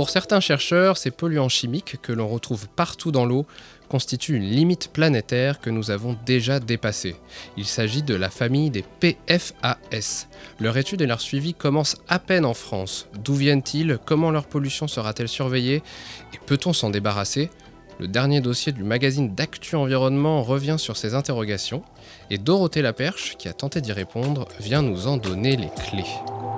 Pour certains chercheurs, ces polluants chimiques que l'on retrouve partout dans l'eau constituent une limite planétaire que nous avons déjà dépassée. Il s'agit de la famille des PFAS. Leur étude et leur suivi commencent à peine en France. D'où viennent-ils? Comment leur pollution sera-t-elle surveillée? Et peut-on s'en débarrasser? Le dernier dossier du magazine d'Actu Environnement revient sur ces interrogations et Dorothée Laperche, qui a tenté d'y répondre, vient nous en donner les clés.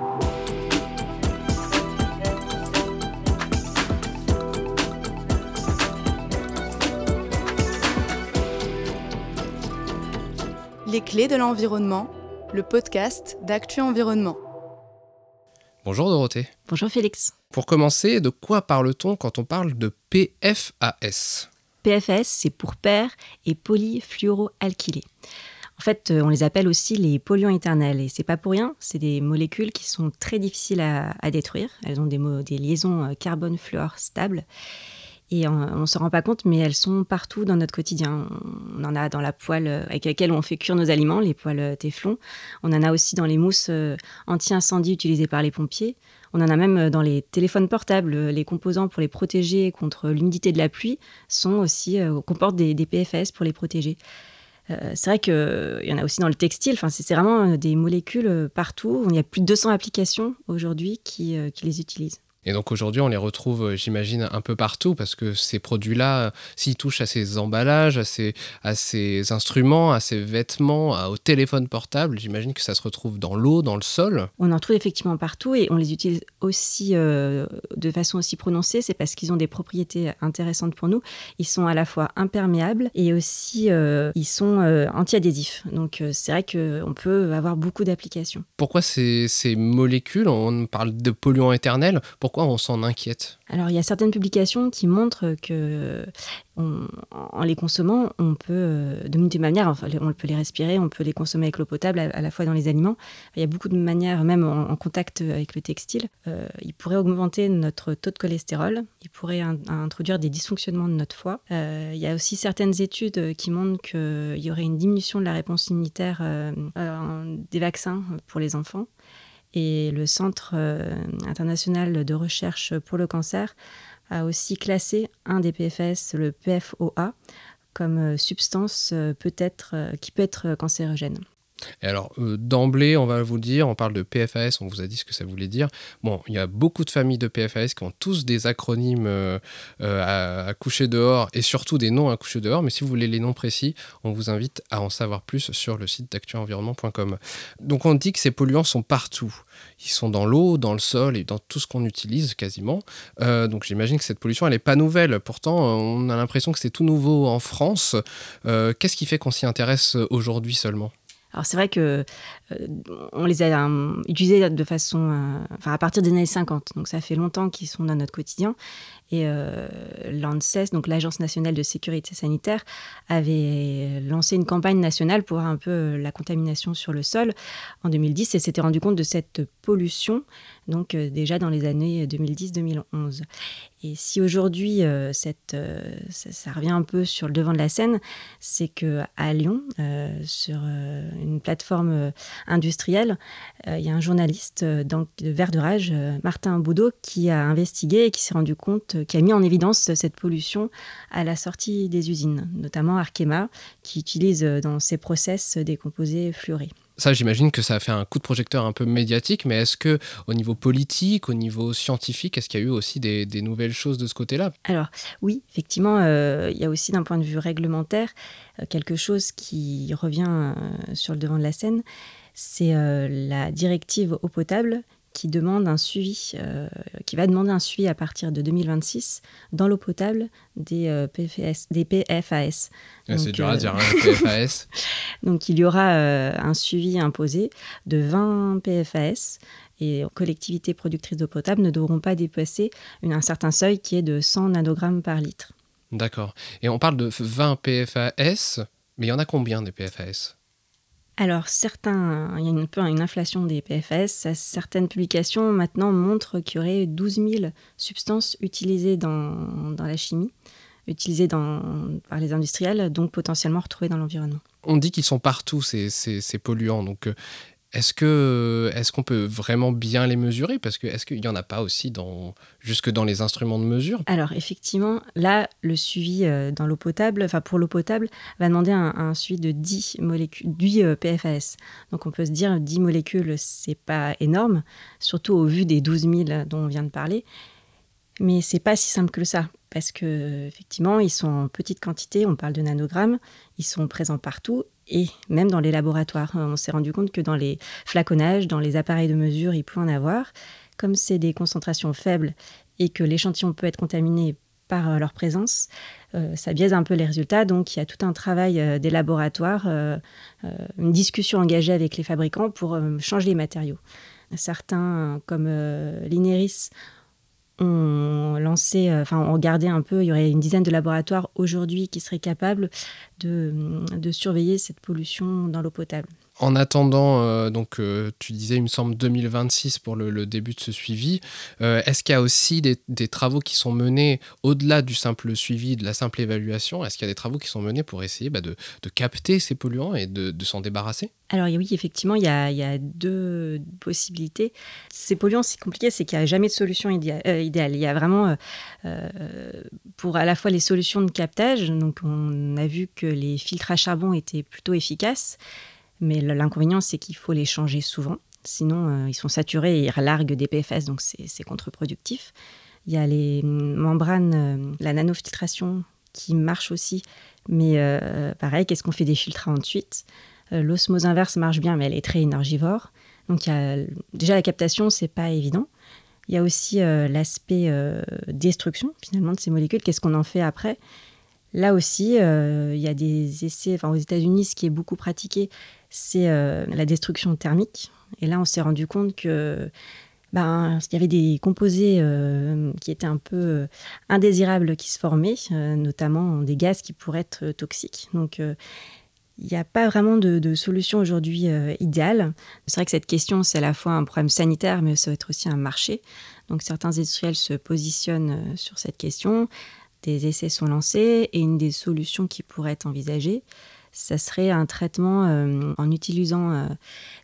Les clés de l'environnement, le podcast d'Actu Environnement. Bonjour Dorothée. Bonjour Félix. Pour commencer, de quoi parle-t-on quand on parle de PFAS PFAS, c'est pour père et polyfluoroalkylés. En fait, euh, on les appelle aussi les polluants éternels. Et c'est pas pour rien, c'est des molécules qui sont très difficiles à, détruire. Elles ont des, des liaisons euh, carbone-fluor stables. Et on ne se rend pas compte, mais elles sont partout dans notre quotidien. On en a dans la poêle euh, avec laquelle on fait cuire nos aliments, les poêles Téflon. On en a aussi dans les mousses anti-incendie utilisées par les pompiers. On en a même dans les téléphones portables. Les composants pour les protéger contre l'humidité de la pluie sont aussi, comportent des, des PFS pour les protéger. Euh, c'est vrai qu'il y en a aussi dans le textile. Enfin, c'est vraiment des molécules partout. Il y a plus de 200 applications aujourd'hui qui les utilisent. Et donc aujourd'hui, on les retrouve, euh, j'imagine, un peu partout parce que ces produits-là, euh, s'ils touchent à ces emballages, à ces, à ces instruments, à ces vêtements, au téléphone portable, j'imagine que ça se retrouve dans l'eau, dans le sol. On en trouve effectivement partout et on les utilise aussi euh, de façon aussi prononcée. C'est parce qu'ils ont des propriétés intéressantes pour nous. Ils sont à la fois imperméables et aussi ils sont anti-adhésifs. Donc c'est vrai qu'on peut avoir beaucoup d'applications. Pourquoi ces, ces molécules, on parle de polluants éternels, pourquoi on s'en inquiète Alors, il y a certaines publications qui montrent que en les consommant, on peut, euh, de multiples manières, enfin, on peut les respirer, on peut les consommer avec l'eau potable, à, la fois dans les aliments. Il y a beaucoup de manières, même en, contact avec le textile. Euh, il pourrait augmenter notre taux de cholestérol, il pourrait introduire des dysfonctionnements de notre foie. Euh, il y a aussi certaines études qui montrent qu'il y aurait une diminution de la réponse immunitaire des vaccins pour les enfants. Et le Centre international de recherche pour le cancer a aussi classé un des PFS, le PFOA, comme euh, substance euh, peut-être, euh, qui peut être cancérogène. Et alors, euh, d'emblée, on va vous dire, on parle de PFAS, on vous a dit ce que ça voulait dire. Bon, il y a beaucoup de familles de PFAS qui ont tous des acronymes euh, euh, à, coucher dehors et surtout des noms à coucher dehors. Mais si vous voulez les noms précis, on vous invite à en savoir plus sur le site d'actuenvironnement.com. Donc, on dit que ces polluants sont partout. Ils sont dans l'eau, dans le sol et dans tout ce qu'on utilise quasiment. donc, j'imagine que cette pollution, elle n'est pas nouvelle. Pourtant, on a l'impression que c'est tout nouveau en France. Qu'est-ce qui fait qu'on s'y intéresse aujourd'hui seulement? Alors c'est vrai que euh, on les a euh, utilisés de façon, euh, enfin à partir des années 50, donc ça fait longtemps qu'ils sont dans notre quotidien. Et l'ANSES, donc l'Agence nationale de sécurité sanitaire, avait lancé une campagne nationale pour un peu la contamination sur le sol en 2010 et s'était rendu compte de cette pollution, donc déjà dans les années 2010-2011. Et si aujourd'hui, euh, euh, ça, revient un peu sur le devant de la scène, c'est que à Lyon, euh, sur une plateforme industrielle, il y a un journaliste Vert de Rage, Martin Boudot, qui a investigué et qui s'est rendu compte, qui a mis en évidence cette pollution à la sortie des usines, notamment Arkema, qui utilise dans ses process des composés fluorés. Ça, j'imagine que ça a fait un coup de projecteur un peu médiatique, mais est-ce que au niveau politique, au niveau scientifique, est-ce qu'il y a eu aussi des, nouvelles choses de ce côté-là? Alors oui, effectivement, euh, il y a aussi d'un point de vue réglementaire euh, quelque chose qui revient euh, sur le devant de la scène, c'est la directive eau potable qui demande un suivi, euh, qui va demander un suivi à partir de 2026 dans l'eau potable des, euh, PFAS, des PFAS. Ah, c'est dur à dire, hein, PFAS. Donc il y aura euh, un suivi imposé de 20 PFAS et collectivités productrices d'eau potable ne devront pas dépasser un certain seuil qui est de 100 nanogrammes par litre. D'accord. Et on parle de 20 PFAS, mais il y en a combien des PFAS alors, certains, il y a un peu une inflation des PFS. Certaines publications maintenant montrent qu'il y aurait 12 000 substances utilisées dans, la chimie, utilisées par les industriels, donc potentiellement retrouvées dans l'environnement. On dit qu'ils sont partout, ces, polluants. Donc, euh, Est-ce que est-ce qu'on peut vraiment bien les mesurer? Parce que est-ce qu'il n'y en a pas aussi dans, jusque dans les instruments de mesure? Alors effectivement, là, le suivi euh, dans l'eau potable, enfin pour l'eau potable, va demander un, suivi de 10 molécules, 10 euh, PFAS. Donc on peut se dire 10 molécules, c'est pas énorme, surtout au vu des 12 000 dont on vient de parler. Mais c'est pas si simple que ça, parce que effectivement, ils sont en petite quantité, on parle de nanogrammes, ils sont présents partout et même dans les laboratoires. On s'est rendu compte que dans les flaconnages, dans les appareils de mesure, il peut en avoir. Comme c'est des concentrations faibles et que l'échantillon peut être contaminé par euh, leur présence, euh, ça biaise un peu les résultats. Donc il y a tout un travail euh, des laboratoires, une discussion engagée avec les fabricants pour changer les matériaux. Certains, comme l'INERIS, ont lancé, enfin ont regardé un peu, il y aurait une dizaine de laboratoires aujourd'hui qui seraient capables de surveiller cette pollution dans l'eau potable. En attendant, euh, donc euh, tu disais, il me semble 2026 pour le, début de ce suivi. Euh, est-ce qu'il y a aussi des, travaux qui sont menés au-delà du simple suivi, de la simple évaluation? Est-ce qu'il y a des travaux qui sont menés pour essayer bah, de, capter ces polluants et de, s'en débarrasser? Alors oui, effectivement, il y, a, deux possibilités. Ces polluants, c'est compliqué, c'est qu'il n'y a jamais de solution idéale. Il y a vraiment, pour à la fois les solutions de captage, donc on a vu que les filtres à charbon étaient plutôt efficaces. Mais l'inconvénient, c'est qu'il faut les changer souvent. Sinon, euh, ils sont saturés et ils relarguent des PFS, donc c'est contre-productif. Il y a les membranes, euh, la nanofiltration qui marche aussi. Mais euh, pareil, qu'est-ce qu'on fait des filtres ensuite? L'osmose inverse marche bien, mais elle est très énergivore. Donc déjà la captation, c'est pas évident. Il y a aussi l'aspect destruction finalement de ces molécules. Qu'est-ce qu'on en fait après? Là aussi, il y a des essais, enfin aux États-Unis, ce qui est beaucoup pratiqué, c'est euh, la destruction thermique. Et là, on s'est rendu compte que ben, il y avait des composés euh, qui étaient un peu euh, indésirables qui se formaient, notamment des gaz qui pourraient être toxiques. Donc, il n'y a pas vraiment de, solution aujourd'hui idéale. C'est vrai que cette question, c'est à la fois un problème sanitaire, mais ça va être aussi un marché. Donc, certains industriels se positionnent sur cette question. Des essais sont lancés et une des solutions qui pourrait être envisagée, ça serait un traitement euh, en utilisant euh,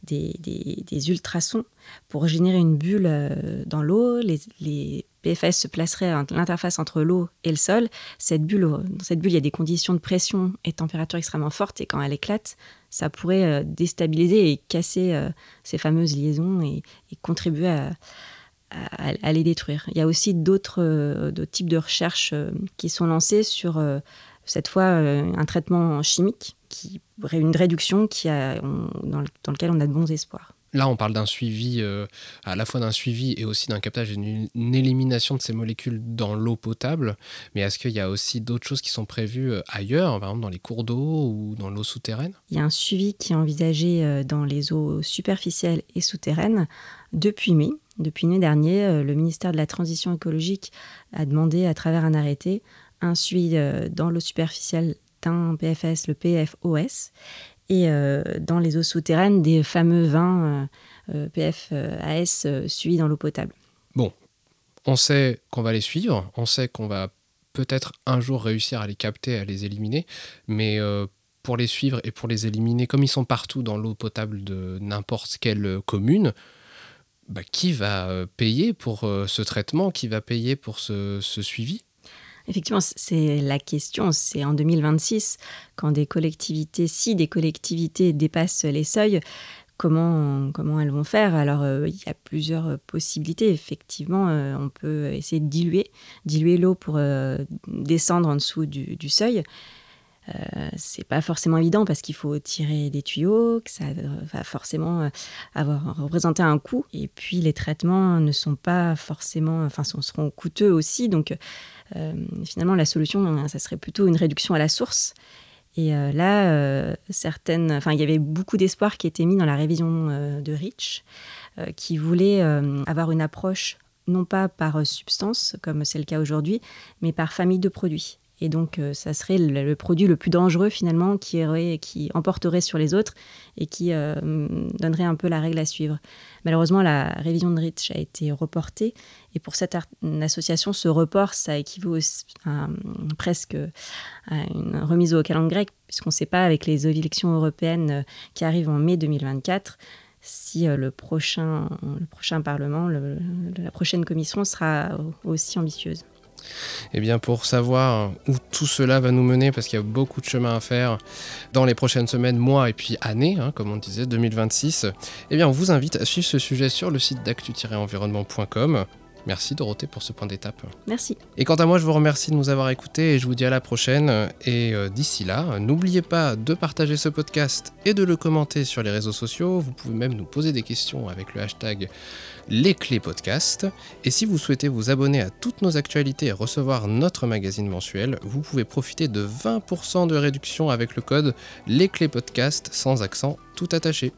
des, ultrasons pour générer une bulle euh, dans l'eau. Les, PFS se placeraient à l'interface entre l'eau et le sol. Cette bulle, dans cette bulle, il y a des conditions de pression et de température extrêmement fortes et quand elle éclate, ça pourrait déstabiliser et casser ces fameuses liaisons et, contribuer à, les détruire. Il y a aussi d'autres types de recherches qui sont lancées sur cette fois euh, un traitement chimique qui une réduction qui a, dans, lequel on a de bons espoirs. Là, on parle d'un suivi, euh, à la fois d'un suivi et aussi d'un captage et d'une élimination de ces molécules dans l'eau potable. Mais est-ce qu'il y a aussi d'autres choses qui sont prévues euh, ailleurs, par exemple dans les cours d'eau ou dans l'eau souterraine? Il y a un suivi qui est envisagé dans les eaux superficielles et souterraines depuis mai. Depuis mai dernier, le ministère de la Transition écologique a demandé, à travers un arrêté, un suivi euh, dans l'eau superficielle d'un PFS, le PFOS, et euh, dans les eaux souterraines des fameux vins euh, PFAS suivis dans l'eau potable. Bon, on sait qu'on va les suivre, on sait qu'on va peut-être un jour réussir à les capter, à les éliminer, mais pour les suivre et pour les éliminer, comme ils sont partout dans l'eau potable de n'importe quelle commune, bah, qui va payer pour ce traitement Qui va payer pour ce suivi? Effectivement, c'est la question. C'est en 2026, quand des collectivités, si des collectivités dépassent les seuils, comment, comment elles vont faire? Alors, euh, il y a plusieurs possibilités. Effectivement, euh, on peut essayer de diluer, diluer l'eau pour euh, descendre en dessous du seuil. Euh, c'est pas forcément évident parce qu'il faut tirer des tuyaux, que ça va forcément euh, avoir représenté un coût. Et puis les traitements ne sont pas forcément, enfin, seront coûteux aussi. Donc euh, finalement, la solution, ça serait plutôt une réduction à la source. Et là, certaines, enfin, il y avait beaucoup d'espoir qui était mis dans la révision de Rich, qui voulait avoir une approche non pas par substance, comme c'est le cas aujourd'hui, mais par famille de produits. Et donc, euh, ça serait le, produit le plus dangereux finalement qui, qui emporterait sur les autres et qui euh, donnerait un peu la règle à suivre. Malheureusement, la révision de Rich a été reportée. Et pour cette association, ce report, ça équivaut presque à une remise au calendrier grec, puisqu'on ne sait pas avec les élections européennes euh, qui arrivent en mai 2024 si le, prochain, le prochain Parlement, la prochaine commission sera aussi ambitieuse. Eh bien, pour savoir où tout cela va nous mener, parce qu'il y a beaucoup de chemin à faire dans les prochaines semaines, mois et puis années, hein, comme on disait, 2026, eh bien, on vous invite à suivre ce sujet sur le site d'actu-environnement.com. Merci Dorothée pour ce point d'étape. Merci. Et quant à moi, je vous remercie de nous avoir écoutés et je vous dis à la prochaine. Et euh, d'ici là, n'oubliez pas de partager ce podcast et de le commenter sur les réseaux sociaux. Vous pouvez même nous poser des questions avec le hashtag les clés podcast. Et si vous souhaitez vous abonner à toutes nos actualités et recevoir notre magazine mensuel, vous pouvez profiter de 20% de réduction avec le code les clés podcast sans accent tout attaché.